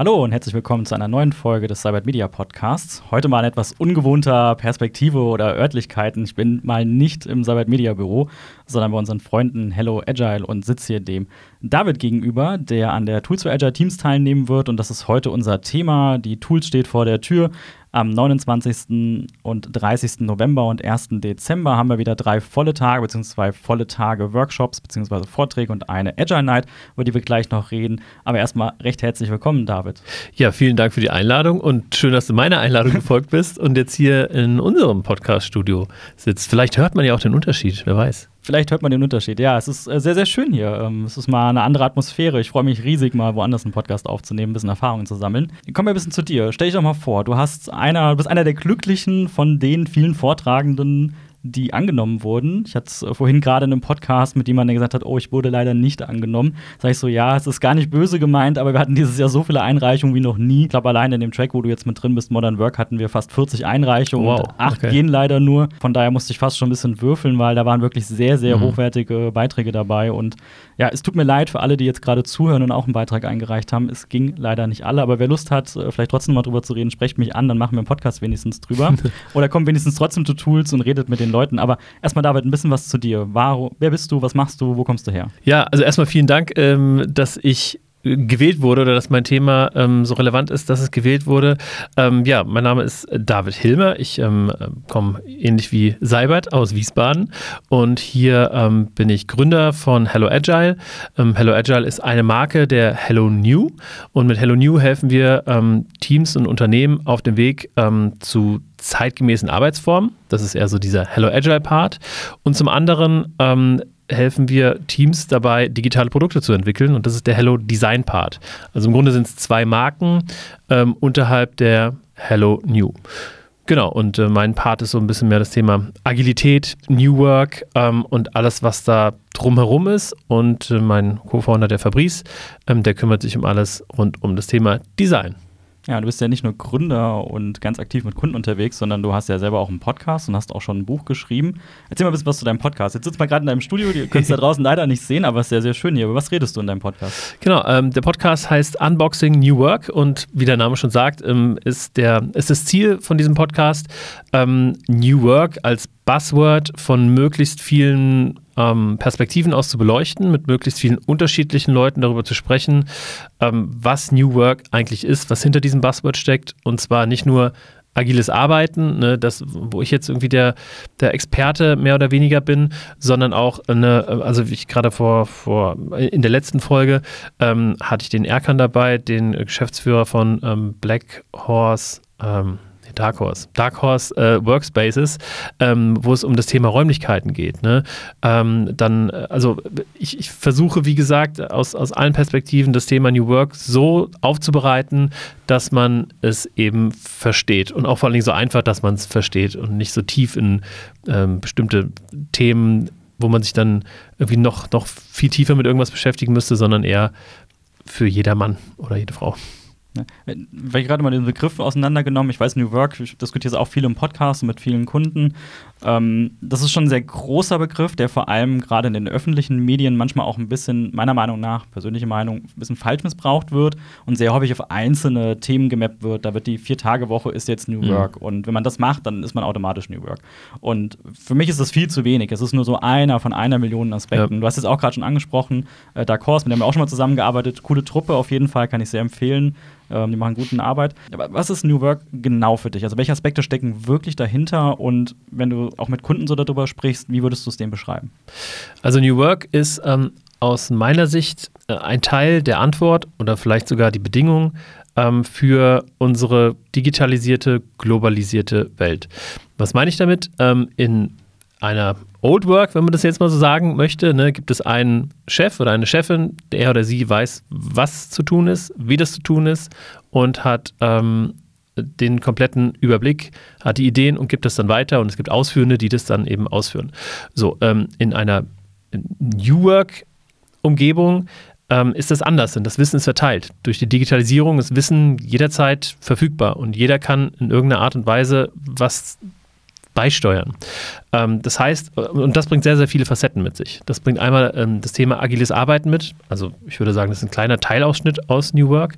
Hallo und herzlich willkommen zu einer neuen Folge des Cybert Media Podcasts. Heute mal in etwas ungewohnter Perspektive oder Örtlichkeiten. Ich bin mal nicht im Cybert Media Büro, sondern bei unseren Freunden Hello Agile und sitze hier dem David gegenüber, der an der Tools for Agile Teams teilnehmen wird. Und das ist heute unser Thema. Die Tools steht vor der Tür. Am 29. und 30. November und 1. Dezember haben wir wieder drei volle Tage bzw. zwei volle Tage Workshops bzw. Vorträge und eine Agile Night, über die wir gleich noch reden. Aber erstmal recht herzlich willkommen, David. Ja, vielen Dank für die Einladung und schön, dass du meiner Einladung gefolgt bist und jetzt hier in unserem Podcast-Studio sitzt. Vielleicht hört man ja auch den Unterschied, wer weiß. Vielleicht hört man den Unterschied. Ja, es ist äh, sehr, sehr schön hier. Ähm, es ist mal eine andere Atmosphäre. Ich freue mich riesig, mal woanders einen Podcast aufzunehmen, ein bisschen Erfahrungen zu sammeln. Kommen wir ein bisschen zu dir. Stell dich doch mal vor, du hast einer, du bist einer der Glücklichen von den vielen Vortragenden, die angenommen wurden. Ich hatte es äh, vorhin gerade in einem Podcast mit jemandem, der gesagt hat, oh, ich wurde leider nicht angenommen. Sag ich so, ja, es ist gar nicht böse gemeint, aber wir hatten dieses Jahr so viele Einreichungen wie noch nie. Ich glaube, allein in dem Track, wo du jetzt mit drin bist, Modern Work, hatten wir fast 40 Einreichungen wow, und acht okay. gehen leider nur. Von daher musste ich fast schon ein bisschen würfeln, weil da waren wirklich sehr, sehr mhm. hochwertige Beiträge dabei. Und ja, es tut mir leid für alle, die jetzt gerade zuhören und auch einen Beitrag eingereicht haben. Es ging leider nicht alle, aber wer Lust hat, äh, vielleicht trotzdem mal drüber zu reden, sprecht mich an, dann machen wir einen Podcast wenigstens drüber. Oder kommt wenigstens trotzdem zu Tools und redet mit den Leuten. Aber erstmal, David, ein bisschen was zu dir. War, wer bist du? Was machst du? Wo kommst du her? Ja, also erstmal vielen Dank, ähm, dass ich gewählt wurde oder dass mein Thema ähm, so relevant ist, dass es gewählt wurde. Ähm, ja, mein Name ist David Hilmer. Ich ähm, komme ähnlich wie Seibert aus Wiesbaden und hier ähm, bin ich Gründer von Hello Agile. Ähm, Hello Agile ist eine Marke der Hello New und mit Hello New helfen wir ähm, Teams und Unternehmen auf dem Weg zu zeitgemäßen Arbeitsformen. Das ist eher so dieser Hello Agile Part. Und zum anderen helfen wir Teams dabei, digitale Produkte zu entwickeln. Und das ist der Hello Design Part. Also im Grunde sind es zwei Marken ähm, unterhalb der Hello New. Genau, und äh, mein Part ist so ein bisschen mehr das Thema Agilität, New Work ähm, und alles, was da drumherum ist. Und äh, mein Co-Founder, der Fabrice, ähm, der kümmert sich um alles rund um das Thema Design. Ja, du bist ja nicht nur Gründer und ganz aktiv mit Kunden unterwegs, sondern du hast ja selber auch einen Podcast und hast auch schon ein Buch geschrieben. Erzähl mal ein bisschen was zu deinem Podcast. Jetzt sitzt mal gerade in deinem Studio, ihr könnt es da draußen leider nicht sehen, aber es ist sehr, sehr schön hier. Über was redest du in deinem Podcast? Genau, ähm, der Podcast heißt Unboxing New Work und wie der Name schon sagt, ähm, ist, der, ist das Ziel von diesem Podcast, ähm, New Work als Buzzword von möglichst vielen ähm, Perspektiven aus zu beleuchten, mit möglichst vielen unterschiedlichen Leuten darüber zu sprechen, ähm, was New Work eigentlich ist, was hinter diesem Buzzword steckt. Und zwar nicht nur agiles Arbeiten, ne, das, wo ich jetzt irgendwie der, der Experte mehr oder weniger bin, sondern auch eine, also wie ich gerade vor, vor in der letzten Folge ähm, hatte ich den Erkan dabei, den Geschäftsführer von ähm, Black Horse, ähm, Dark Horse. Dark Horse äh, Workspaces, ähm, wo es um das Thema Räumlichkeiten geht. Ne? Ähm, dann, äh, also ich, ich, versuche, wie gesagt, aus, aus allen Perspektiven das Thema New Work so aufzubereiten, dass man es eben versteht. Und auch vor allen Dingen so einfach, dass man es versteht und nicht so tief in ähm, bestimmte Themen, wo man sich dann irgendwie noch, noch viel tiefer mit irgendwas beschäftigen müsste, sondern eher für jedermann oder jede Frau. Ne? Weil ich gerade mal den Begriff auseinandergenommen, ich weiß, New Work, ich diskutiere es auch viel im Podcast mit vielen Kunden. Ähm, das ist schon ein sehr großer Begriff, der vor allem gerade in den öffentlichen Medien manchmal auch ein bisschen, meiner Meinung nach, persönliche Meinung, ein bisschen falsch missbraucht wird und sehr häufig auf einzelne Themen gemappt wird. Da wird die Vier-Tage-Woche ist jetzt New mhm. Work. Und wenn man das macht, dann ist man automatisch New Work. Und für mich ist das viel zu wenig. Es ist nur so einer von einer Million Aspekten. Ja. Du hast es auch gerade schon angesprochen, äh, Dark Horse, mit dem wir auch schon mal zusammengearbeitet. Coole Truppe auf jeden Fall, kann ich sehr empfehlen. Ähm, die machen gute Arbeit. Aber was ist New Work genau für dich? Also welche Aspekte stecken wirklich dahinter? Und wenn du auch mit Kunden so darüber sprichst, wie würdest du es denen beschreiben? Also New Work ist ähm, aus meiner Sicht äh, ein Teil der Antwort oder vielleicht sogar die Bedingung ähm, für unsere digitalisierte, globalisierte Welt. Was meine ich damit? Ähm, in einer Old Work, wenn man das jetzt mal so sagen möchte, ne, gibt es einen Chef oder eine Chefin, der oder sie weiß, was zu tun ist, wie das zu tun ist und hat ähm, den kompletten Überblick, hat die Ideen und gibt das dann weiter und es gibt Ausführende, die das dann eben ausführen. So, ähm, in einer New Work Umgebung ähm, ist das anders, denn das Wissen ist verteilt. Durch die Digitalisierung ist Wissen jederzeit verfügbar und jeder kann in irgendeiner Art und Weise was beisteuern. Ähm, das heißt, und das bringt sehr, sehr viele Facetten mit sich. Das bringt einmal ähm, das Thema agiles Arbeiten mit. Also ich würde sagen, das ist ein kleiner Teilausschnitt aus New Work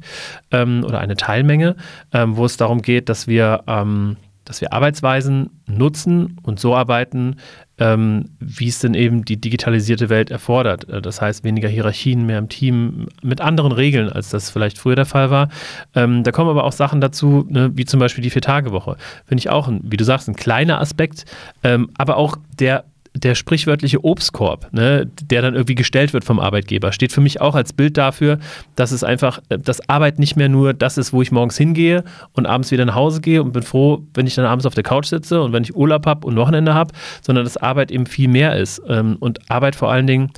ähm, oder eine Teilmenge, ähm, wo es darum geht, dass wir ähm, dass wir Arbeitsweisen nutzen und so arbeiten, ähm, wie es denn eben die digitalisierte Welt erfordert. Äh, das heißt, weniger Hierarchien mehr im Team mit anderen Regeln, als das vielleicht früher der Fall war. Ähm, da kommen aber auch Sachen dazu, ne, wie zum Beispiel die Vier-Tage-Woche. Finde ich auch, ein, wie du sagst, ein kleiner Aspekt, ähm, aber auch der der sprichwörtliche Obstkorb, ne, der dann irgendwie gestellt wird vom Arbeitgeber, steht für mich auch als Bild dafür, dass es einfach, äh, dass Arbeit nicht mehr nur das ist, wo ich morgens hingehe und abends wieder nach Hause gehe und bin froh, wenn ich dann abends auf der Couch sitze und wenn ich Urlaub habe und Wochenende habe, sondern dass Arbeit eben viel mehr ist. Ähm, und Arbeit vor allen Dingen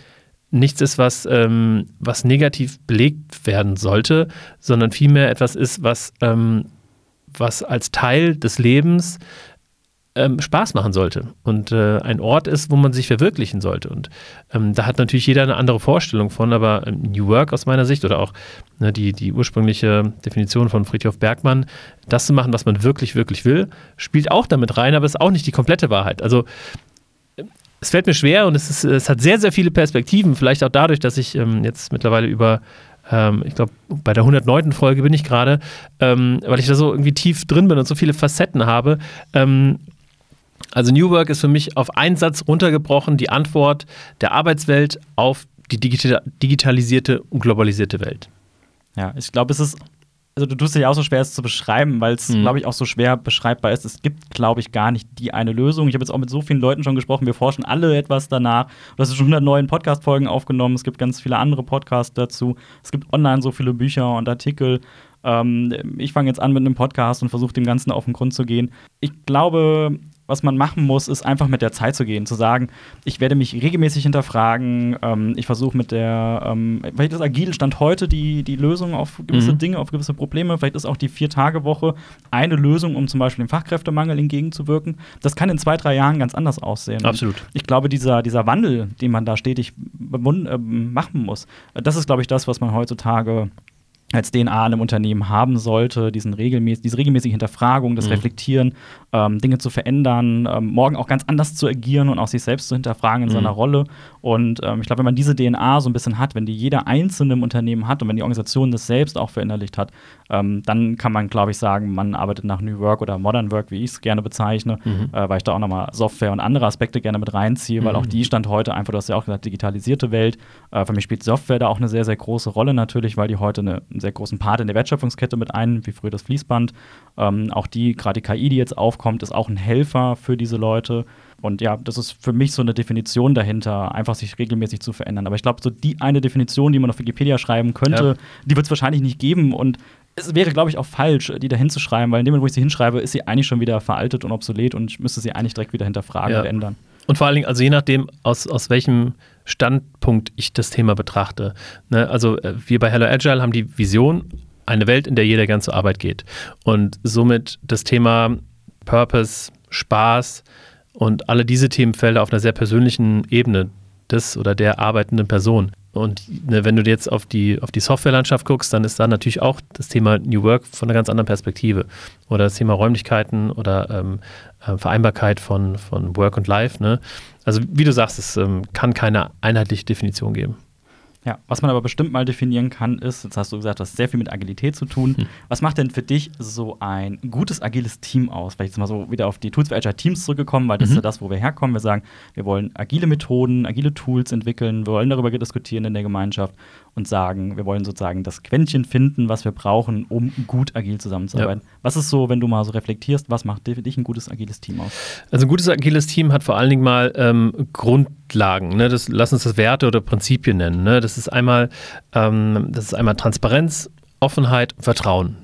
nichts ist, was, ähm, was negativ belegt werden sollte, sondern vielmehr etwas ist, was, ähm, was als Teil des Lebens ähm, Spaß machen sollte und äh, ein Ort ist, wo man sich verwirklichen sollte. Und ähm, da hat natürlich jeder eine andere Vorstellung von, aber ähm, New Work aus meiner Sicht oder auch ne, die, die ursprüngliche Definition von Friedhof Bergmann, das zu machen, was man wirklich, wirklich will, spielt auch damit rein, aber ist auch nicht die komplette Wahrheit. Also es fällt mir schwer und es, ist, es hat sehr, sehr viele Perspektiven, vielleicht auch dadurch, dass ich ähm, jetzt mittlerweile über ähm, ich glaube, bei der 109. Folge bin ich gerade, ähm, weil ich da so irgendwie tief drin bin und so viele Facetten habe, ähm, also New Work ist für mich auf einen Satz runtergebrochen die Antwort der Arbeitswelt auf die digitalisierte und globalisierte Welt. Ja, ich glaube, es ist, also du tust dich auch so schwer, es zu beschreiben, weil es, mhm. glaube ich, auch so schwer beschreibbar ist. Es gibt, glaube ich, gar nicht die eine Lösung. Ich habe jetzt auch mit so vielen Leuten schon gesprochen, wir forschen alle etwas danach. Du hast schon 100 neuen Podcast-Folgen aufgenommen, es gibt ganz viele andere Podcasts dazu. Es gibt online so viele Bücher und Artikel. Ähm, ich fange jetzt an mit einem Podcast und versuche dem Ganzen auf den Grund zu gehen. Ich glaube, was man machen muss, ist einfach mit der Zeit zu gehen, zu sagen, ich werde mich regelmäßig hinterfragen, ähm, ich versuche mit der, ähm, vielleicht ist agil Stand heute die, die Lösung auf gewisse mhm. Dinge, auf gewisse Probleme, vielleicht ist auch die Vier-Tage-Woche eine Lösung, um zum Beispiel dem Fachkräftemangel entgegenzuwirken. Das kann in zwei, drei Jahren ganz anders aussehen. Absolut. Und ich glaube, dieser, dieser Wandel, den man da stetig äh, machen muss, das ist, glaube ich, das, was man heutzutage als DNA in einem Unternehmen haben sollte, diesen regelmäßig, diese regelmäßige Hinterfragung, das mhm. Reflektieren, ähm, Dinge zu verändern, ähm, morgen auch ganz anders zu agieren und auch sich selbst zu hinterfragen in mhm. seiner Rolle. Und ähm, ich glaube, wenn man diese DNA so ein bisschen hat, wenn die jeder Einzelne im Unternehmen hat und wenn die Organisation das selbst auch verinnerlicht hat, ähm, dann kann man, glaube ich, sagen, man arbeitet nach New Work oder Modern Work, wie ich es gerne bezeichne, mhm. äh, weil ich da auch nochmal Software und andere Aspekte gerne mit reinziehe, weil auch mhm. die stand heute einfach, du hast ja auch gesagt, digitalisierte Welt. Äh, für mich spielt Software da auch eine sehr, sehr große Rolle natürlich, weil die heute eine, sehr großen Part in der Wertschöpfungskette mit ein, wie früher das Fließband. Ähm, auch die, gerade die KI, die jetzt aufkommt, ist auch ein Helfer für diese Leute. Und ja, das ist für mich so eine Definition dahinter, einfach sich regelmäßig zu verändern. Aber ich glaube, so die eine Definition, die man auf Wikipedia schreiben könnte, ja. die wird es wahrscheinlich nicht geben. Und es wäre, glaube ich, auch falsch, die da hinzuschreiben, weil in dem Moment, wo ich sie hinschreibe, ist sie eigentlich schon wieder veraltet und obsolet und ich müsste sie eigentlich direkt wieder hinterfragen ja. und ändern. Und vor allen Dingen, also je nachdem, aus, aus welchem Standpunkt ich das Thema betrachte. Ne? Also äh, wir bei Hello Agile haben die Vision, eine Welt, in der jeder gern zur Arbeit geht. Und somit das Thema Purpose, Spaß und alle diese Themenfelder auf einer sehr persönlichen Ebene des oder der arbeitenden Person. Und ne, wenn du jetzt auf die, auf die Softwarelandschaft guckst, dann ist da natürlich auch das Thema New Work von einer ganz anderen Perspektive. Oder das Thema Räumlichkeiten oder ähm, äh, Vereinbarkeit von, von Work und Life. Ne? Also wie du sagst, es ähm, kann keine einheitliche Definition geben. Ja, was man aber bestimmt mal definieren kann, ist, jetzt hast du gesagt, das hat sehr viel mit Agilität zu tun. Hm. Was macht denn für dich so ein gutes agiles Team aus? Vielleicht jetzt mal so wieder auf die Tools für Agile Teams zurückgekommen, weil das mhm. ist ja das, wo wir herkommen. Wir sagen, wir wollen agile Methoden, agile Tools entwickeln, wir wollen darüber diskutieren in der Gemeinschaft und sagen, wir wollen sozusagen das Quäntchen finden, was wir brauchen, um gut agil zusammenzuarbeiten. Ja. Was ist so, wenn du mal so reflektierst, was macht für dich ein gutes agiles Team aus? Also ein gutes agiles Team hat vor allen Dingen mal ähm, Grundlagen. Ne? Das, lass uns das Werte oder Prinzipien nennen. Ne? Das ist einmal, ähm, das ist einmal Transparenz, Offenheit Vertrauen.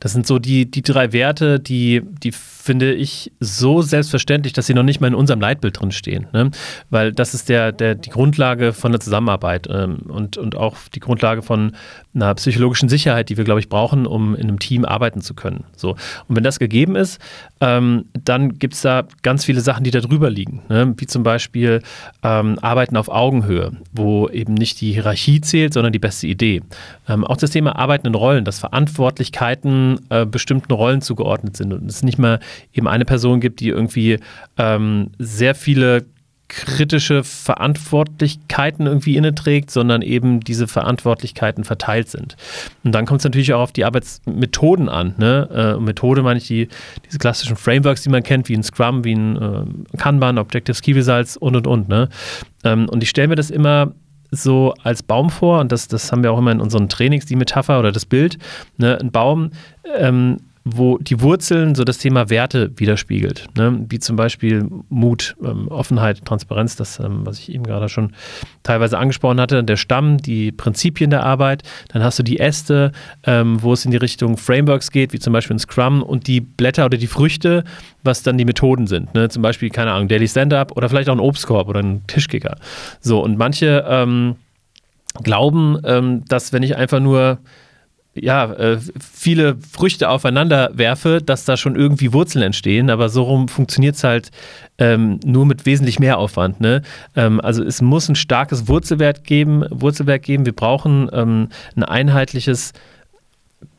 Das sind so die, die drei Werte, die, die finde ich so selbstverständlich, dass sie noch nicht mal in unserem Leitbild drin stehen. Ne? Weil das ist der, der, die Grundlage von der Zusammenarbeit ähm, und, und auch die Grundlage von einer psychologischen Sicherheit, die wir, glaube ich, brauchen, um in einem Team arbeiten zu können. So. Und wenn das gegeben ist, ähm, dann gibt es da ganz viele Sachen, die da drüber liegen. Ne? Wie zum Beispiel ähm, Arbeiten auf Augenhöhe, wo eben nicht die Hierarchie zählt, sondern die beste Idee. Ähm, auch das Thema Arbeiten in Rollen, dass Verantwortlichkeiten äh, bestimmten Rollen zugeordnet sind und es nicht mehr eben eine Person gibt, die irgendwie ähm, sehr viele kritische Verantwortlichkeiten irgendwie inne trägt, sondern eben diese Verantwortlichkeiten verteilt sind. Und dann kommt es natürlich auch auf die Arbeitsmethoden an. Ne? Äh, Methode meine ich die, diese klassischen Frameworks, die man kennt, wie ein Scrum, wie ein äh, Kanban, Objective Key Results und und und. Ne? Ähm, und ich stelle mir das immer so als Baum vor, und das, das haben wir auch immer in unseren Trainings, die Metapher oder das Bild. Ne? Ein Baum ähm, wo die Wurzeln so das Thema Werte widerspiegelt, ne? wie zum Beispiel Mut, ähm, Offenheit, Transparenz, das, ähm, was ich eben gerade schon teilweise angesprochen hatte, der Stamm, die Prinzipien der Arbeit, dann hast du die Äste, ähm, wo es in die Richtung Frameworks geht, wie zum Beispiel ein Scrum und die Blätter oder die Früchte, was dann die Methoden sind, ne? zum Beispiel, keine Ahnung, Daily Stand-Up oder vielleicht auch ein Obstkorb oder ein Tischkicker. So, und manche ähm, glauben, ähm, dass wenn ich einfach nur ja, äh, viele Früchte aufeinander werfe, dass da schon irgendwie Wurzeln entstehen, aber so rum funktioniert es halt ähm, nur mit wesentlich mehr Aufwand. Ne? Ähm, also es muss ein starkes Wurzelwerk geben, Wurzelwerk geben. Wir brauchen ähm, ein einheitliches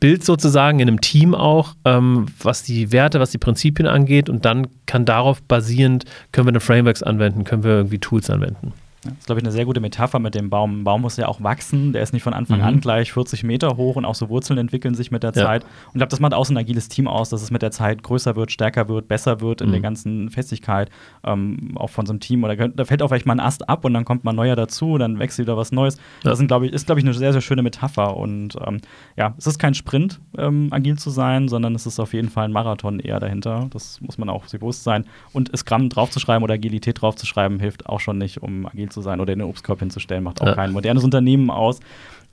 Bild sozusagen in einem Team auch, ähm, was die Werte, was die Prinzipien angeht und dann kann darauf basierend, können wir eine Frameworks anwenden, können wir irgendwie Tools anwenden. Das ist, glaube ich, eine sehr gute Metapher mit dem Baum. Ein Baum muss ja auch wachsen. Der ist nicht von Anfang mhm. an gleich 40 Meter hoch und auch so Wurzeln entwickeln sich mit der ja. Zeit. Und ich glaube, das macht auch so ein agiles Team aus, dass es mit der Zeit größer wird, stärker wird, besser wird in mhm. der ganzen Festigkeit. Ähm, auch von so einem Team. Oder da fällt auch vielleicht mal ein Ast ab und dann kommt mal ein neuer dazu, dann wechselt wieder was Neues. Ja. Das sind, glaub ich, ist, glaube ich, eine sehr, sehr schöne Metapher. Und ähm, ja, es ist kein Sprint, ähm, agil zu sein, sondern es ist auf jeden Fall ein Marathon eher dahinter. Das muss man auch sich bewusst sein. Und Scrum draufzuschreiben oder Agilität draufzuschreiben, hilft auch schon nicht, um agil zu sein oder in den Obstkorb hinzustellen, macht auch ja. kein modernes Unternehmen aus.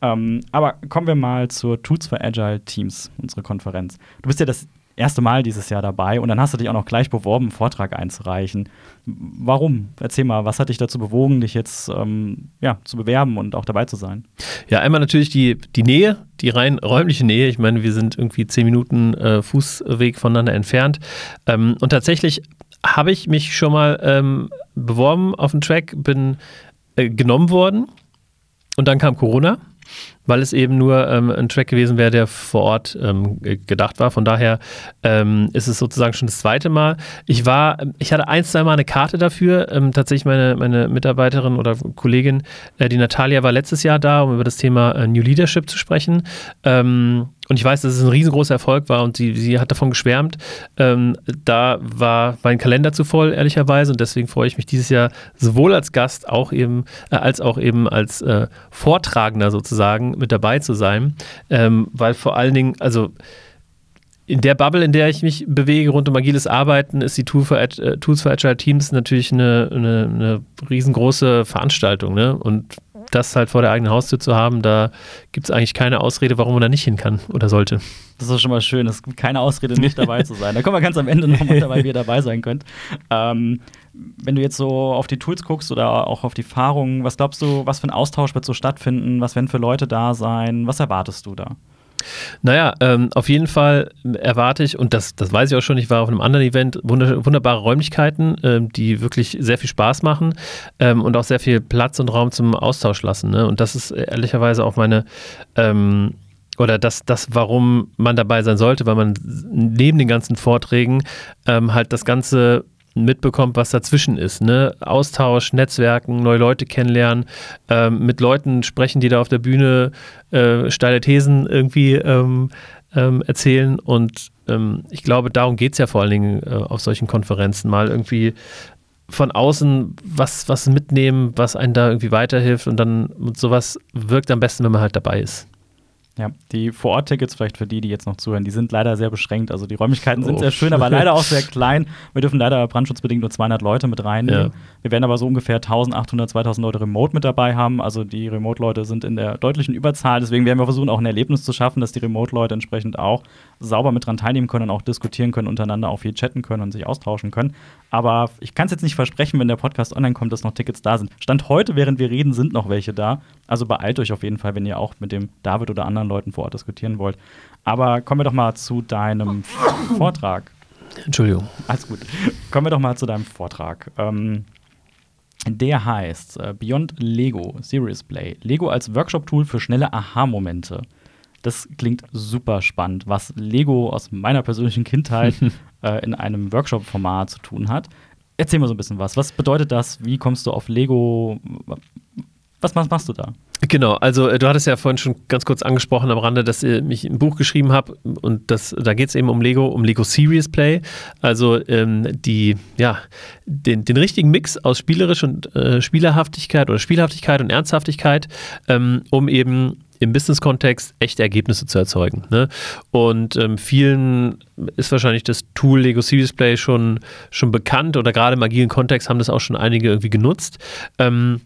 Ähm, aber kommen wir mal zur Tools for Agile Teams, unsere Konferenz. Du bist ja das erste Mal dieses Jahr dabei und dann hast du dich auch noch gleich beworben, einen Vortrag einzureichen. Warum? Erzähl mal, was hat dich dazu bewogen, dich jetzt ähm, ja, zu bewerben und auch dabei zu sein? Ja, einmal natürlich die, die Nähe, die rein räumliche Nähe. Ich meine, wir sind irgendwie zehn Minuten äh, Fußweg voneinander entfernt. Ähm, und tatsächlich habe ich mich schon mal ähm, beworben auf den Track, bin äh, genommen worden. Und dann kam Corona, weil es eben nur ähm, ein Track gewesen wäre, der vor Ort ähm, gedacht war. Von daher ähm, ist es sozusagen schon das zweite Mal. Ich war, ich hatte ein, zwei Mal eine Karte dafür. Ähm, tatsächlich meine, meine Mitarbeiterin oder Kollegin, äh, die Natalia, war letztes Jahr da, um über das Thema äh, New Leadership zu sprechen. Ähm, und ich weiß, dass es ein riesengroßer Erfolg war und sie, sie hat davon geschwärmt. Ähm, da war mein Kalender zu voll, ehrlicherweise. Und deswegen freue ich mich dieses Jahr sowohl als Gast auch eben, äh, als auch eben als äh, Vortragender sozusagen mit dabei zu sein. Ähm, weil vor allen Dingen, also in der Bubble, in der ich mich bewege, rund um agiles Arbeiten, ist die Tool for äh, Tools for Agile Teams natürlich eine, eine, eine riesengroße Veranstaltung. Ne? Und das halt vor der eigenen Haustür zu haben, da gibt es eigentlich keine Ausrede, warum man da nicht hin kann oder sollte. Das ist schon mal schön. Es gibt keine Ausrede, nicht dabei zu sein. Da kommen wir ganz am Ende nochmal dabei, wie ihr dabei sein könnt. Ähm, wenn du jetzt so auf die Tools guckst oder auch auf die Fahrungen, was glaubst du, was für ein Austausch wird so stattfinden? Was werden für Leute da sein? Was erwartest du da? Naja, ähm, auf jeden Fall erwarte ich, und das, das weiß ich auch schon, ich war auf einem anderen Event, wunderbare Räumlichkeiten, ähm, die wirklich sehr viel Spaß machen ähm, und auch sehr viel Platz und Raum zum Austausch lassen. Ne? Und das ist ehrlicherweise auch meine, ähm, oder das, das, warum man dabei sein sollte, weil man neben den ganzen Vorträgen ähm, halt das Ganze mitbekommt, was dazwischen ist. Ne? Austausch, Netzwerken, neue Leute kennenlernen, ähm, mit Leuten sprechen, die da auf der Bühne äh, steile Thesen irgendwie ähm, ähm, erzählen. Und ähm, ich glaube, darum geht es ja vor allen Dingen äh, auf solchen Konferenzen, mal irgendwie von außen was, was mitnehmen, was einen da irgendwie weiterhilft. Und dann und sowas wirkt am besten, wenn man halt dabei ist. Ja, die Vor-Ort-Tickets vielleicht für die, die jetzt noch zuhören, die sind leider sehr beschränkt. Also die Räumlichkeiten sind oh. sehr schön, aber leider auch sehr klein. Wir dürfen leider brandschutzbedingt nur 200 Leute mit reinnehmen. Ja. Wir werden aber so ungefähr 1800, 2000 Leute remote mit dabei haben. Also die Remote-Leute sind in der deutlichen Überzahl. Deswegen werden wir versuchen, auch ein Erlebnis zu schaffen, dass die Remote-Leute entsprechend auch sauber mit dran teilnehmen können und auch diskutieren können, untereinander auch viel chatten können und sich austauschen können. Aber ich kann es jetzt nicht versprechen, wenn der Podcast online kommt, dass noch Tickets da sind. Stand heute, während wir reden, sind noch welche da. Also beeilt euch auf jeden Fall, wenn ihr auch mit dem David oder anderen Leuten vor Ort diskutieren wollt. Aber kommen wir doch mal zu deinem Vortrag. Entschuldigung. Alles gut. Kommen wir doch mal zu deinem Vortrag. Ähm, der heißt äh, Beyond Lego Serious Play. Lego als Workshop-Tool für schnelle Aha-Momente. Das klingt super spannend, was Lego aus meiner persönlichen Kindheit äh, in einem Workshop-Format zu tun hat. Erzähl mal so ein bisschen was. Was bedeutet das? Wie kommst du auf Lego? Was machst du da? Genau, also äh, du hattest ja vorhin schon ganz kurz angesprochen am Rande, dass ich ein Buch geschrieben habe und das, da geht es eben um Lego, um Lego Serious Play. Also ähm, die, ja, den, den richtigen Mix aus spielerisch und äh, Spielerhaftigkeit oder Spielhaftigkeit und Ernsthaftigkeit, ähm, um eben im Business-Kontext echte Ergebnisse zu erzeugen. Ne? Und ähm, vielen ist wahrscheinlich das Tool Lego Serious Play schon, schon bekannt oder gerade im agilen Kontext haben das auch schon einige irgendwie genutzt. Ähm,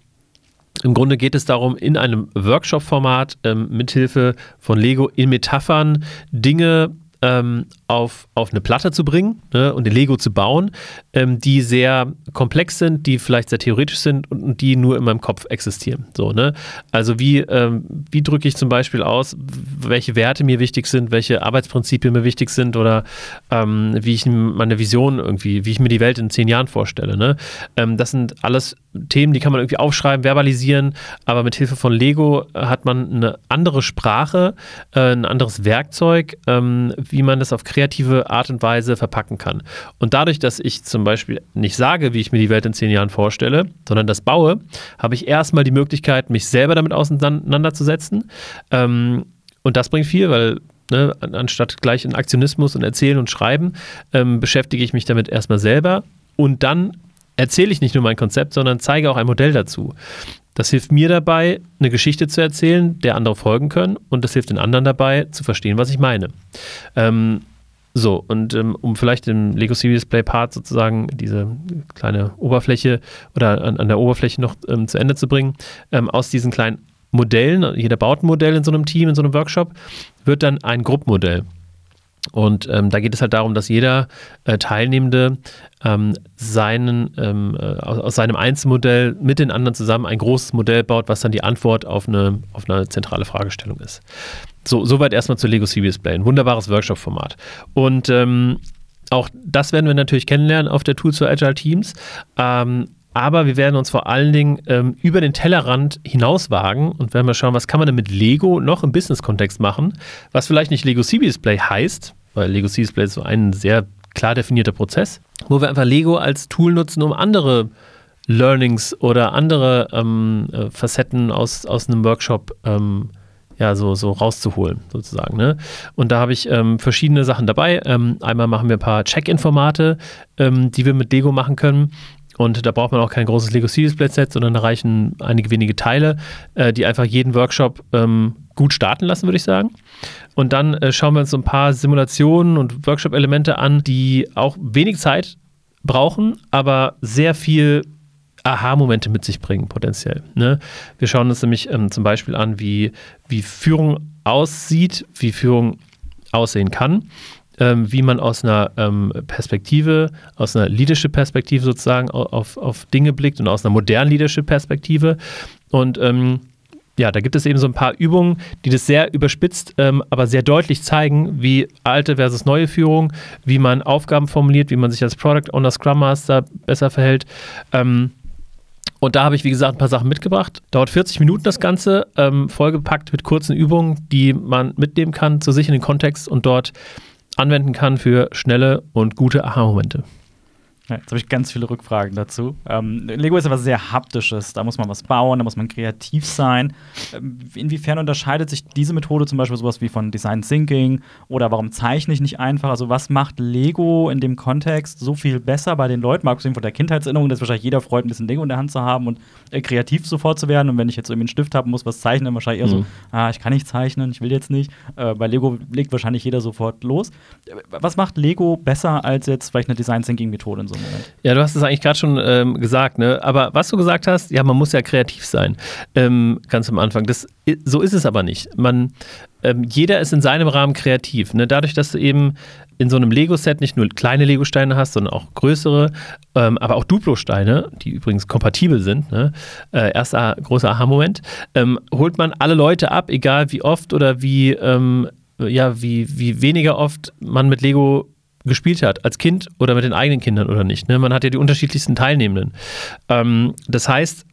im Grunde geht es darum, in einem Workshop-Format ähm, mithilfe von Lego in Metaphern Dinge ähm, auf, auf eine Platte zu bringen ne, und den Lego zu bauen, ähm, die sehr komplex sind, die vielleicht sehr theoretisch sind und, und die nur in meinem Kopf existieren. So, ne? Also wie, ähm, wie drücke ich zum Beispiel aus, welche Werte mir wichtig sind, welche Arbeitsprinzipien mir wichtig sind oder ähm, wie ich meine Vision irgendwie, wie ich mir die Welt in zehn Jahren vorstelle. Ne? Ähm, das sind alles Themen, die kann man irgendwie aufschreiben, verbalisieren, aber mit Hilfe von Lego hat man eine andere Sprache, äh, ein anderes Werkzeug, ähm, wie man das auf kreative Art und Weise verpacken kann. Und dadurch, dass ich zum Beispiel nicht sage, wie ich mir die Welt in zehn Jahren vorstelle, sondern das baue, habe ich erstmal die Möglichkeit, mich selber damit auseinanderzusetzen. Ähm, und das bringt viel, weil Ne, anstatt gleich in Aktionismus und Erzählen und Schreiben, ähm, beschäftige ich mich damit erstmal selber und dann erzähle ich nicht nur mein Konzept, sondern zeige auch ein Modell dazu. Das hilft mir dabei, eine Geschichte zu erzählen, der andere folgen können und das hilft den anderen dabei, zu verstehen, was ich meine. Ähm, so, und ähm, um vielleicht im Lego Series Play Part sozusagen diese kleine Oberfläche oder an, an der Oberfläche noch ähm, zu Ende zu bringen, ähm, aus diesen kleinen Modellen, jeder baut ein Modell in so einem Team, in so einem Workshop, wird dann ein Gruppmodell. Und ähm, da geht es halt darum, dass jeder äh, Teilnehmende ähm, seinen, ähm, äh, aus, aus, seinem Einzelmodell mit den anderen zusammen ein großes Modell baut, was dann die Antwort auf eine, auf eine zentrale Fragestellung ist. So, soweit erstmal zu Lego Serious Play. Ein wunderbares Workshop-Format. Und ähm, auch das werden wir natürlich kennenlernen auf der Tool zu Agile Teams. Ähm, aber wir werden uns vor allen Dingen ähm, über den Tellerrand hinauswagen und werden mal schauen, was kann man denn mit Lego noch im Business-Kontext machen, was vielleicht nicht Lego Serious Play heißt, weil Lego Serious Play ist so ein sehr klar definierter Prozess, wo wir einfach Lego als Tool nutzen, um andere Learnings oder andere ähm, äh, Facetten aus, aus einem Workshop ähm, ja, so, so rauszuholen, sozusagen. Ne? Und da habe ich ähm, verschiedene Sachen dabei. Ähm, einmal machen wir ein paar Check-in-Formate, ähm, die wir mit Lego machen können. Und da braucht man auch kein großes Lego Serious Play Set, sondern da reichen einige wenige Teile, äh, die einfach jeden Workshop ähm, gut starten lassen, würde ich sagen. Und dann äh, schauen wir uns so ein paar Simulationen und Workshop-Elemente an, die auch wenig Zeit brauchen, aber sehr viel Aha-Momente mit sich bringen, potenziell. Ne? Wir schauen uns nämlich ähm, zum Beispiel an, wie, wie Führung aussieht, wie Führung aussehen kann ähm, wie man aus einer ähm, Perspektive, aus einer Leadership-Perspektive sozusagen auf, auf Dinge blickt und aus einer modernen Leadership-Perspektive. Und ähm, ja, da gibt es eben so ein paar Übungen, die das sehr überspitzt, ähm, aber sehr deutlich zeigen, wie alte versus neue Führung, wie man Aufgaben formuliert, wie man sich als Product Owner, Scrum Master besser verhält. Ähm, und da habe ich, wie gesagt, ein paar Sachen mitgebracht. Dauert 40 Minuten das Ganze, ähm, vollgepackt mit kurzen Übungen, die man mitnehmen kann zu sich in den Kontext und dort anwenden kann für schnelle und gute Aha-Momente. Ja, jetzt habe ich ganz viele Rückfragen dazu. Ähm, Lego ist ja was sehr Haptisches. Da muss man was bauen, da muss man kreativ sein. Ähm, inwiefern unterscheidet sich diese Methode zum Beispiel sowas wie von Design Thinking oder warum zeichne ich nicht einfach? Also, was macht Lego in dem Kontext so viel besser bei den Leuten? Mal abgesehen von der Kindheitserinnerung, dass wahrscheinlich jeder freut, ein bisschen Lego in der Hand zu haben und äh, kreativ sofort zu werden. Und wenn ich jetzt irgendwie einen Stift habe, muss was zeichnen, dann wahrscheinlich eher mhm. so, ah, ich kann nicht zeichnen, ich will jetzt nicht. Äh, bei Lego legt wahrscheinlich jeder sofort los. Äh, was macht Lego besser als jetzt vielleicht eine Design Thinking Methode in so Ja, du hast es eigentlich gerade schon ähm, gesagt, ne? Aber was du gesagt hast, ja, man muss ja kreativ sein, ähm, ganz am Anfang. Das, so ist es aber nicht. Man, ähm, jeder ist in seinem Rahmen kreativ. Ne? Dadurch, dass du eben in so einem Lego-Set nicht nur kleine Lego-Steine hast, sondern auch größere, ähm, aber auch Duplo-Steine, die übrigens kompatibel sind. Ne? Äh, erster großer Aha-Moment. Ähm, holt man alle Leute ab, egal wie oft oder wie, ähm, ja, wie, wie weniger oft man mit Lego gespielt hat, als Kind oder mit den eigenen Kindern oder nicht. Ne? Man hat ja die unterschiedlichsten Teilnehmenden. Ähm, das heißt,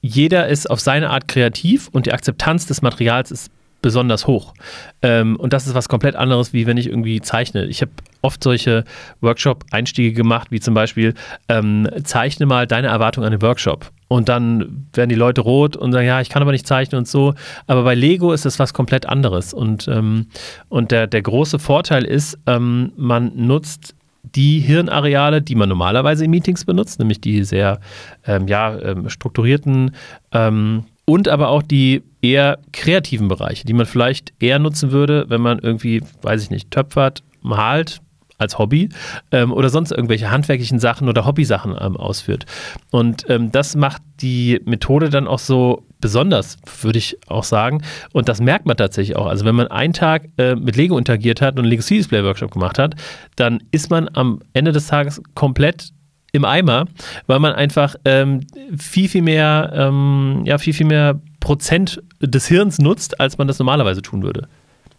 jeder ist auf seine Art kreativ und die Akzeptanz des Materials ist besonders hoch. Ähm, und das ist was komplett anderes, wie wenn ich irgendwie zeichne. Ich habe oft solche Workshop-Einstiege gemacht, wie zum Beispiel, ähm, zeichne mal deine Erwartung an den Workshop. Und dann werden die Leute rot und sagen, ja, ich kann aber nicht zeichnen und so. Aber bei Lego ist es was komplett anderes. Und, ähm, und der, der große Vorteil ist, ähm, man nutzt die Hirnareale, die man normalerweise in Meetings benutzt, nämlich die sehr ähm, ja, ähm, strukturierten ähm, und aber auch die eher kreativen Bereiche, die man vielleicht eher nutzen würde, wenn man irgendwie, weiß ich nicht, töpfert, malt, als Hobby ähm, oder sonst irgendwelche handwerklichen Sachen oder Hobbysachen ähm, ausführt. Und ähm, das macht die Methode dann auch so besonders, würde ich auch sagen. Und das merkt man tatsächlich auch. Also wenn man einen Tag äh, mit Lego interagiert hat und einen Lego City Display Workshop gemacht hat, dann ist man am Ende des Tages komplett im Eimer, weil man einfach ähm, viel, viel mehr, ähm, ja, viel, viel mehr Prozent des Hirns nutzt, als man das normalerweise tun würde.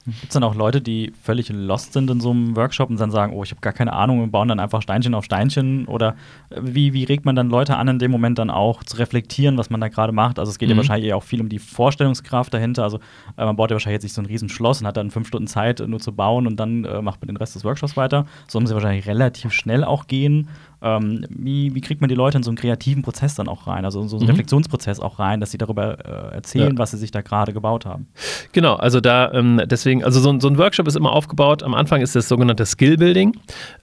Gibt es dann auch Leute, die völlig lost sind in so einem Workshop und dann sagen, oh, ich habe gar keine Ahnung und bauen dann einfach Steinchen auf Steinchen? Oder äh, wie, wie regt man dann Leute an, in dem Moment dann auch zu reflektieren, was man da gerade macht? Also es geht mhm. ja wahrscheinlich auch viel um die Vorstellungskraft dahinter. Also äh, man baut ja wahrscheinlich jetzt nicht so ein Riesenschloss und hat dann fünf Stunden Zeit, nur zu bauen und dann äh, macht man den Rest des Workshops weiter. So haben sie wahrscheinlich relativ schnell auch gehen. Ähm, wie, wie kriegt man die Leute in so einen kreativen Prozess dann auch rein, also in so einen mhm. Reflexionsprozess auch rein, dass sie darüber äh, erzählen, ja. was sie sich da gerade gebaut haben? Genau, also da ähm, deswegen, also so, so, ein Workshop ist immer aufgebaut. Am Anfang ist das sogenannte Skill Building,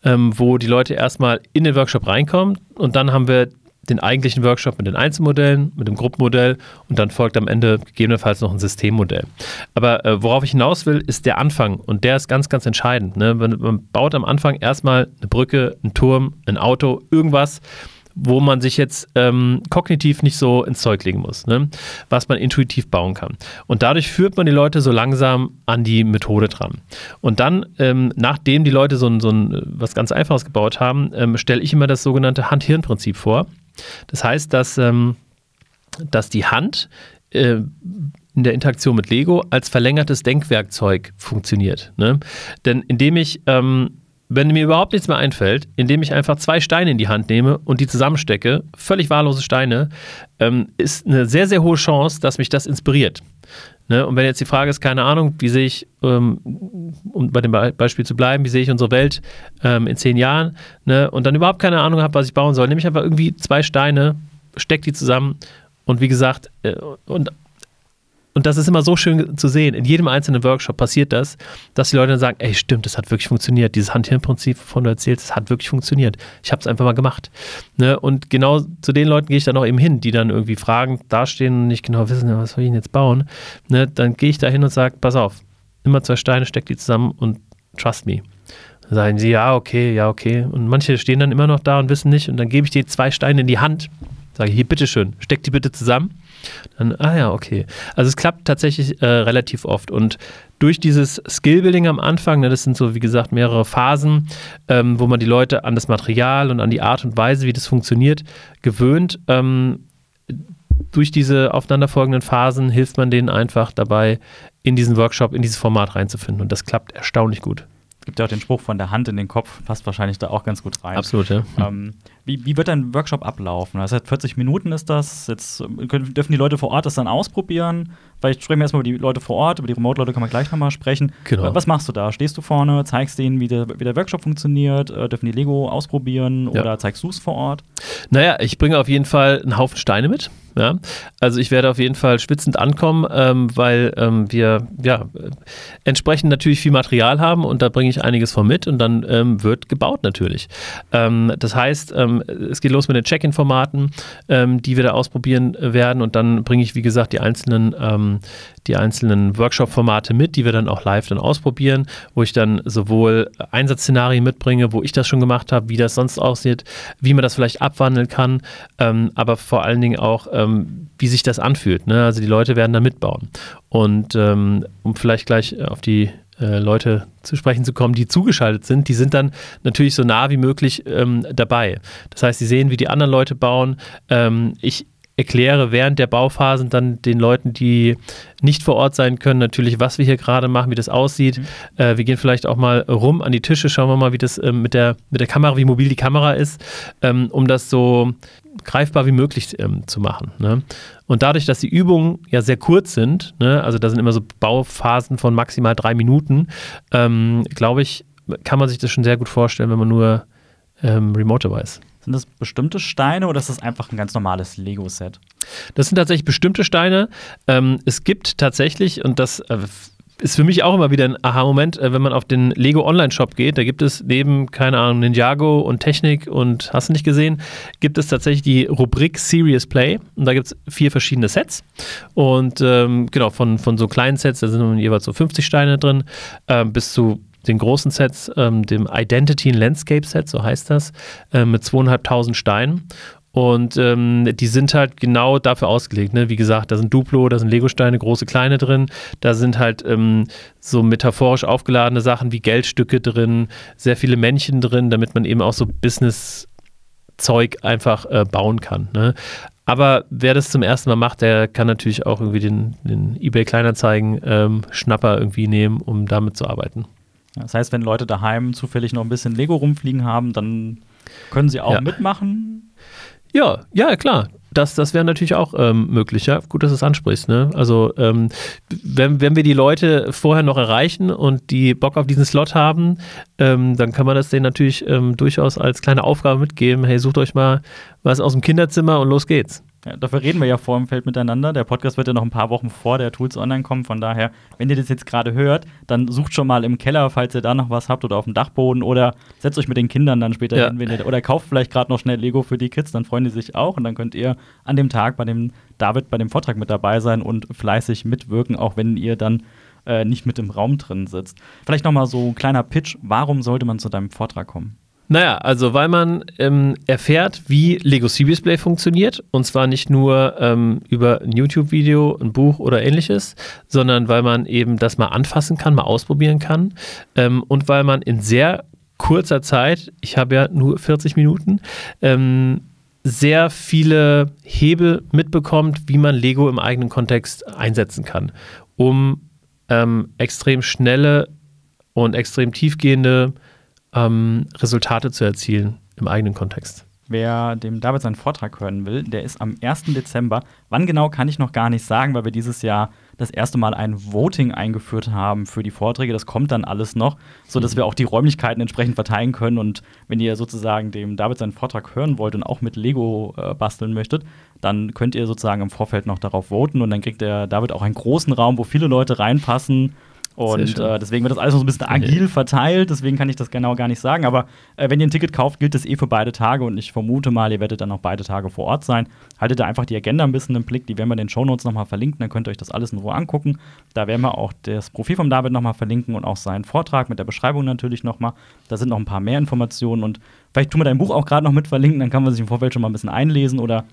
ähm, wo die Leute erstmal in den Workshop reinkommen und dann haben wir den eigentlichen Workshop mit den Einzelmodellen, mit dem Gruppenmodell und dann folgt am Ende gegebenenfalls noch ein Systemmodell. Aber äh, worauf ich hinaus will, ist der Anfang und der ist ganz, ganz entscheidend. Ne? Man, man baut am Anfang erstmal eine Brücke, einen Turm, ein Auto, irgendwas, wo man sich jetzt ähm, kognitiv nicht so ins Zeug legen muss, ne? was man intuitiv bauen kann. Und dadurch führt man die Leute so langsam an die Methode dran. Und dann, ähm, nachdem die Leute so so ein was ganz Einfaches gebaut haben, ähm, stelle ich immer das sogenannte Hand-Hirn-Prinzip vor. Das heißt, dass, ähm, dass die Hand äh, in der Interaktion mit Lego als verlängertes Denkwerkzeug funktioniert. Ne? Denn indem ich, ähm, wenn mir überhaupt nichts mehr einfällt, indem ich einfach zwei Steine in die Hand nehme und die zusammenstecke, völlig wahllose Steine, ähm, ist eine sehr, sehr hohe Chance, dass mich das inspiriert. Ne? Und wenn jetzt die Frage ist, keine Ahnung, wie sehe ich, ähm, um bei dem Be Beispiel zu bleiben, wie sehe ich unsere Welt ähm, in zehn Jahren ne? und dann überhaupt keine Ahnung habe, was ich bauen soll, nehme ich einfach irgendwie zwei Steine, stecke die zusammen und wie gesagt, äh, und und das ist immer so schön zu sehen. In jedem einzelnen Workshop passiert das, dass die Leute dann sagen, ey, stimmt, das hat wirklich funktioniert. Dieses Hand-Hirn-Prinzip, von du erzählst, das hat wirklich funktioniert. Ich habe es einfach mal gemacht. Ne? Und genau zu den Leuten gehe ich dann auch eben hin, die dann irgendwie Fragen dastehen und nicht genau wissen, was soll ich denn jetzt bauen. Ne? Dann gehe ich da hin und sage, pass auf, immer zwei Steine, steck die zusammen und trust me. Dann sagen sie, ja, okay, ja, okay. Und manche stehen dann immer noch da und wissen nicht. Und dann gebe ich die zwei Steine in die Hand, sage, hier, bitteschön, steck die bitte zusammen. Dann, ah ja, okay. Also es klappt tatsächlich äh, relativ oft. Und durch dieses Skillbuilding am Anfang, ne, das sind so, wie gesagt, mehrere Phasen, ähm, wo man die Leute an das Material und an die Art und Weise, wie das funktioniert, gewöhnt. Ähm, durch diese aufeinanderfolgenden Phasen hilft man denen einfach dabei, in diesen Workshop, in dieses Format reinzufinden. Und das klappt erstaunlich gut gibt ja auch den Spruch von der Hand in den Kopf, passt wahrscheinlich da auch ganz gut rein. Absolut, ja. Ähm, wie, wie wird dein Workshop ablaufen? Das heißt, 40 Minuten ist das. Jetzt können, dürfen die Leute vor Ort das dann ausprobieren. Vielleicht sprechen wir erstmal über die Leute vor Ort, über die Remote-Leute kann man gleich nochmal sprechen. Genau. Was machst du da? Stehst du vorne, zeigst denen, wie der, wie der Workshop funktioniert? Äh, dürfen die Lego ausprobieren ja. oder zeigst du es vor Ort? Naja, ich bringe auf jeden Fall einen Haufen Steine mit. Ja? Also ich werde auf jeden Fall schwitzend ankommen, ähm, weil ähm, wir ja entsprechend natürlich viel Material haben und da bringe ich einiges von mit und dann ähm, wird gebaut natürlich. Ähm, das heißt, ähm, es geht los mit den Check-in-Formaten, ähm, die wir da ausprobieren werden und dann bringe ich, wie gesagt, die einzelnen die einzelnen Workshop-Formate mit, die wir dann auch live dann ausprobieren, wo ich dann sowohl Einsatzszenarien mitbringe, wo ich das schon gemacht habe, wie das sonst aussieht, wie man das vielleicht abwandeln kann, ähm, aber vor allen Dingen auch, ähm, wie sich das anfühlt. Ne? Also die Leute werden da mitbauen. Und ähm, um vielleicht gleich auf die äh, Leute zu sprechen zu kommen, die zugeschaltet sind, die sind dann natürlich so nah wie möglich ähm, dabei. Das heißt, sie sehen, wie die anderen Leute bauen. Ähm, ich erkläre während der Bauphasen dann den Leuten, die nicht vor Ort sein können, natürlich, was wir hier gerade machen, wie das aussieht. Mhm. Äh, wir gehen vielleicht auch mal rum an die Tische, schauen wir mal, wie das äh, mit, der, mit der Kamera, wie mobil die Kamera ist, ähm, um das so greifbar wie möglich ähm, zu machen. Ne? Und dadurch, dass die Übungen ja sehr kurz sind, ne, also da sind immer so Bauphasen von maximal drei Minuten, ähm, glaube ich, kann man sich das schon sehr gut vorstellen, wenn man nur ähm, remote dabei ist. Sind das bestimmte Steine oder ist das einfach ein ganz normales Lego-Set? Das sind tatsächlich bestimmte Steine. Ähm, es gibt tatsächlich, und das äh, ist für mich auch immer wieder ein Aha-Moment, äh, wenn man auf den Lego Online-Shop geht. Da gibt es neben, keine Ahnung, Ninjago und Technik und hast du nicht gesehen, gibt es tatsächlich die Rubrik Serious Play. Und da gibt es vier verschiedene Sets. Und ähm, genau, von, von so kleinen Sets, da sind jeweils so 50 Steine drin, äh, bis zu den großen Sets, ähm, dem Identity Landscape Set, so heißt das, äh, mit zweieinhalbtausend Steinen. Und ähm, die sind halt genau dafür ausgelegt. Ne? Wie gesagt, da sind Duplo, da sind Legosteine, große, kleine drin. Da sind halt ähm, so metaphorisch aufgeladene Sachen wie Geldstücke drin, sehr viele Männchen drin, damit man eben auch so Business-Zeug einfach äh, bauen kann. Ne? Aber wer das zum ersten Mal macht, der kann natürlich auch irgendwie den, den eBay Kleinanzeigen ähm, Schnapper irgendwie nehmen, um damit zu arbeiten. Das heißt, wenn Leute daheim zufällig noch ein bisschen Lego rumfliegen haben, dann können sie auch ja. mitmachen. Ja, ja, klar. Das, das wäre natürlich auch ähm, möglich, ja. Gut, dass du es ansprichst. Ne? Also, ähm, wenn, wenn wir die Leute vorher noch erreichen und die Bock auf diesen Slot haben, ähm, dann kann man das denen natürlich ähm, durchaus als kleine Aufgabe mitgeben. Hey, sucht euch mal was aus dem Kinderzimmer und los geht's. Ja, dafür reden wir ja vor dem Feld miteinander. Der Podcast wird ja noch ein paar Wochen vor der Tools online kommen. Von daher, wenn ihr das jetzt gerade hört, dann sucht schon mal im Keller, falls ihr da noch was habt oder auf dem Dachboden oder setzt euch mit den Kindern dann später ja. hin. Ihr, oder kauft vielleicht gerade noch schnell Lego für die Kids, dann freuen die sich auch. Und dann könnt ihr an dem Tag bei dem David bei dem Vortrag mit dabei sein und fleißig mitwirken, auch wenn ihr dann äh, nicht mit im Raum drin sitzt. Vielleicht noch mal so ein kleiner Pitch. Warum sollte man zu deinem Vortrag kommen? Naja, also weil man ähm, erfährt, wie Lego Serious Play funktioniert. Und zwar nicht nur ähm, über ein YouTube-Video, ein Buch oder ähnliches, sondern weil man eben das mal anfassen kann, mal ausprobieren kann. Ähm, und weil man in sehr kurzer Zeit, ich habe ja nur 40 Minuten, ähm, sehr viele Hebel mitbekommt, wie man Lego im eigenen Kontext einsetzen kann, um ähm, extrem schnelle und extrem tiefgehende ähm, Resultate zu erzielen im eigenen Kontext. Wer dem David seinen Vortrag hören will, der ist am 1. Dezember. Wann genau kann ich noch gar nicht sagen, weil wir dieses Jahr das erste Mal ein Voting eingeführt haben für die Vorträge. Das kommt dann alles noch, sodass mhm. wir auch die Räumlichkeiten entsprechend verteilen können. Und wenn ihr sozusagen dem David seinen Vortrag hören wollt und auch mit Lego äh, basteln möchtet, dann könnt ihr sozusagen im Vorfeld noch darauf voten und dann kriegt der David auch einen großen Raum, wo viele Leute reinpassen und äh, deswegen wird das alles noch so ein bisschen agil okay. verteilt, deswegen kann ich das genau gar nicht sagen. Aber äh, wenn ihr ein Ticket kauft, gilt das eh für beide Tage und ich vermute mal, ihr werdet dann auch beide Tage vor Ort sein. Haltet da einfach die Agenda ein bisschen im Blick, die werden wir in den Shownotes nochmal verlinken, dann könnt ihr euch das alles in Ruhe angucken. Da werden wir auch das Profil von David nochmal verlinken und auch seinen Vortrag mit der Beschreibung natürlich nochmal. Da sind noch ein paar mehr Informationen und vielleicht tun wir dein Buch auch gerade noch mit verlinken, dann kann man sich im Vorfeld schon mal ein bisschen einlesen oder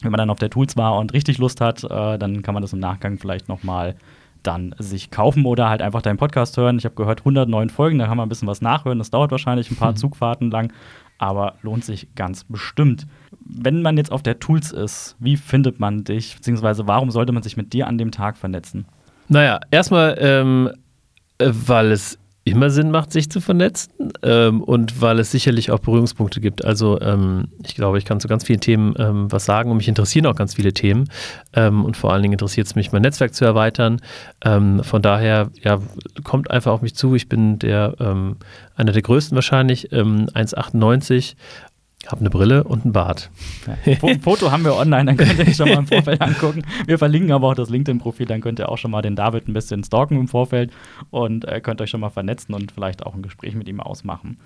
wenn man dann auf der Tools war und richtig Lust hat, äh, dann kann man das im Nachgang vielleicht nochmal mal dann sich kaufen oder halt einfach deinen Podcast hören. Ich habe gehört, 109 Folgen, da kann man ein bisschen was nachhören. Das dauert wahrscheinlich ein paar mhm. Zugfahrten lang, aber lohnt sich ganz bestimmt. Wenn man jetzt auf der Tools ist, wie findet man dich, beziehungsweise warum sollte man sich mit dir an dem Tag vernetzen? Naja, erstmal, ähm, äh, weil es immer Sinn macht, sich zu vernetzen ähm, und weil es sicherlich auch Berührungspunkte gibt. Also ähm, ich glaube, ich kann zu ganz vielen Themen ähm, was sagen und mich interessieren auch ganz viele Themen ähm, und vor allen Dingen interessiert es mich, mein Netzwerk zu erweitern. Ähm, von daher, ja, kommt einfach auf mich zu. Ich bin der ähm, einer der größten wahrscheinlich, 1,98 habe eine Brille und ein Bart. Ja. Foto haben wir online, dann könnt ihr euch schon mal im Vorfeld angucken. Wir verlinken aber auch das LinkedIn-Profil, dann könnt ihr auch schon mal den David ein bisschen stalken im Vorfeld und äh, könnt euch schon mal vernetzen und vielleicht auch ein Gespräch mit ihm ausmachen.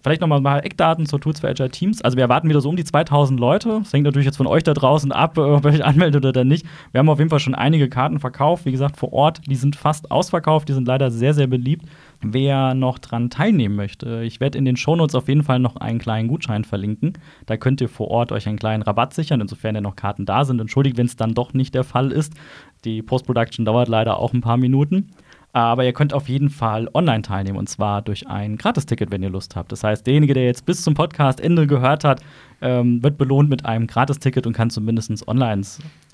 Vielleicht noch mal ein paar Eckdaten zur Tools for Agile Teams. Also wir erwarten wieder so um die 2000 Leute. Das hängt natürlich jetzt von euch da draußen ab, ob ihr euch anmeldet oder nicht. Wir haben auf jeden Fall schon einige Karten verkauft. Wie gesagt, vor Ort, die sind fast ausverkauft. Die sind leider sehr, sehr beliebt wer noch dran teilnehmen möchte. Ich werde in den Shownotes auf jeden Fall noch einen kleinen Gutschein verlinken. Da könnt ihr vor Ort euch einen kleinen Rabatt sichern, insofern ja noch Karten da sind. Entschuldigt, wenn es dann doch nicht der Fall ist. Die Post-Production dauert leider auch ein paar Minuten. Aber ihr könnt auf jeden Fall online teilnehmen und zwar durch ein Gratisticket, wenn ihr Lust habt. Das heißt, derjenige, der jetzt bis zum Podcast-Ende gehört hat, ähm, wird belohnt mit einem Gratisticket und kann zumindest online,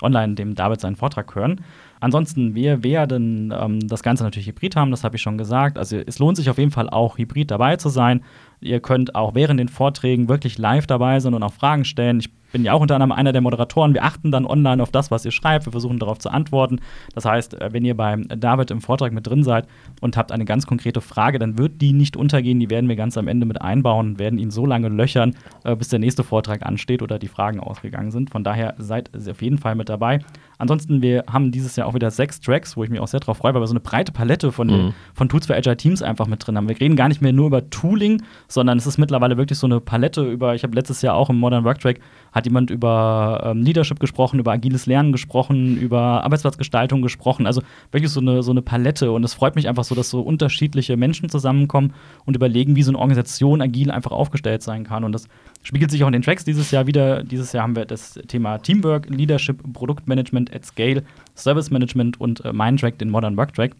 online dem David seinen Vortrag hören. Ansonsten, wir werden ähm, das Ganze natürlich hybrid haben, das habe ich schon gesagt. Also es lohnt sich auf jeden Fall auch hybrid dabei zu sein. Ihr könnt auch während den Vorträgen wirklich live dabei sein und auch Fragen stellen. Ich bin ja auch unter anderem einer der Moderatoren. Wir achten dann online auf das, was ihr schreibt. Wir versuchen darauf zu antworten. Das heißt, äh, wenn ihr beim David im Vortrag mit drin seid und habt eine ganz konkrete Frage, dann wird die nicht untergehen. Die werden wir ganz am Ende mit einbauen, werden ihn so lange löchern, äh, bis der nächste Vortrag ansteht oder die Fragen ausgegangen sind. Von daher seid auf jeden Fall mit dabei. Ansonsten, wir haben dieses Jahr auch wieder sechs Tracks, wo ich mich auch sehr darauf freue, weil wir so eine breite Palette von, mhm. von Tools für Agile Teams einfach mit drin haben. Wir reden gar nicht mehr nur über Tooling, sondern es ist mittlerweile wirklich so eine Palette über, ich habe letztes Jahr auch im Modern Work Track, hat jemand über ähm, Leadership gesprochen, über agiles Lernen gesprochen, über Arbeitsplatzgestaltung gesprochen. Also wirklich so eine, so eine Palette. Und es freut mich einfach so, dass so unterschiedliche Menschen zusammenkommen und überlegen, wie so eine Organisation agil einfach aufgestellt sein kann. Und das spiegelt sich auch in den Tracks dieses Jahr wieder. Dieses Jahr haben wir das Thema Teamwork, Leadership, Produktmanagement at Scale, Service Management und äh, mein Track, den Modern Work Track.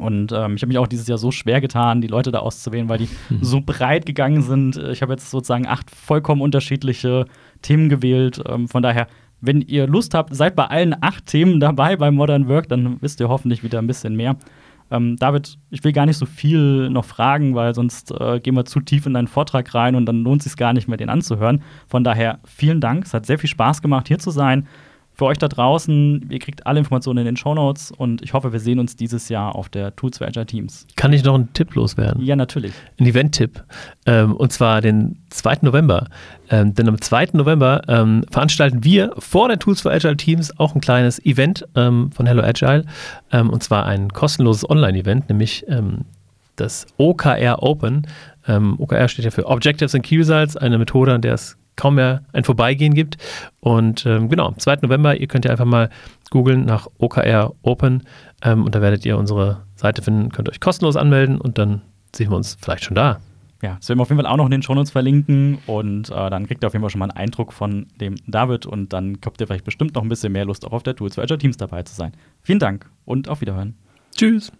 Und ähm, ich habe mich auch dieses Jahr so schwer getan, die Leute da auszuwählen, weil die mhm. so breit gegangen sind. Ich habe jetzt sozusagen acht vollkommen unterschiedliche Themen gewählt. Ähm, von daher, wenn ihr Lust habt, seid bei allen acht Themen dabei bei Modern Work, dann wisst ihr hoffentlich wieder ein bisschen mehr. Ähm, David, ich will gar nicht so viel noch fragen, weil sonst äh, gehen wir zu tief in deinen Vortrag rein und dann lohnt es sich gar nicht mehr, den anzuhören. Von daher vielen Dank. Es hat sehr viel Spaß gemacht, hier zu sein für euch da draußen, ihr kriegt alle Informationen in den Show Notes und ich hoffe, wir sehen uns dieses Jahr auf der Tools für Agile Teams. Kann ich noch einen Tipp loswerden? Ja, natürlich. Ein Event-Tipp. Ähm, und zwar den 2. November. Ähm, denn am 2. November ähm, veranstalten wir vor der Tools for Agile Teams auch ein kleines Event ähm, von Hello Agile. Ähm, und zwar ein kostenloses Online-Event, nämlich ähm, das OKR Open. OKR steht ja für Objectives and Key Results, eine Methode, an der es kaum mehr ein Vorbeigehen gibt. Und ähm, genau, am 2. November, ihr könnt ja einfach mal googeln nach OKR Open ähm, und da werdet ihr unsere Seite finden, könnt euch kostenlos anmelden und dann sehen wir uns vielleicht schon da. Ja, das werden wir auf jeden Fall auch noch in den Shownotes verlinken und äh, dann kriegt ihr auf jeden Fall schon mal einen Eindruck von dem David und dann habt ihr vielleicht bestimmt noch ein bisschen mehr Lust auch auf der Tools für Azure Teams dabei zu sein. Vielen Dank und auf Wiederhören. Tschüss.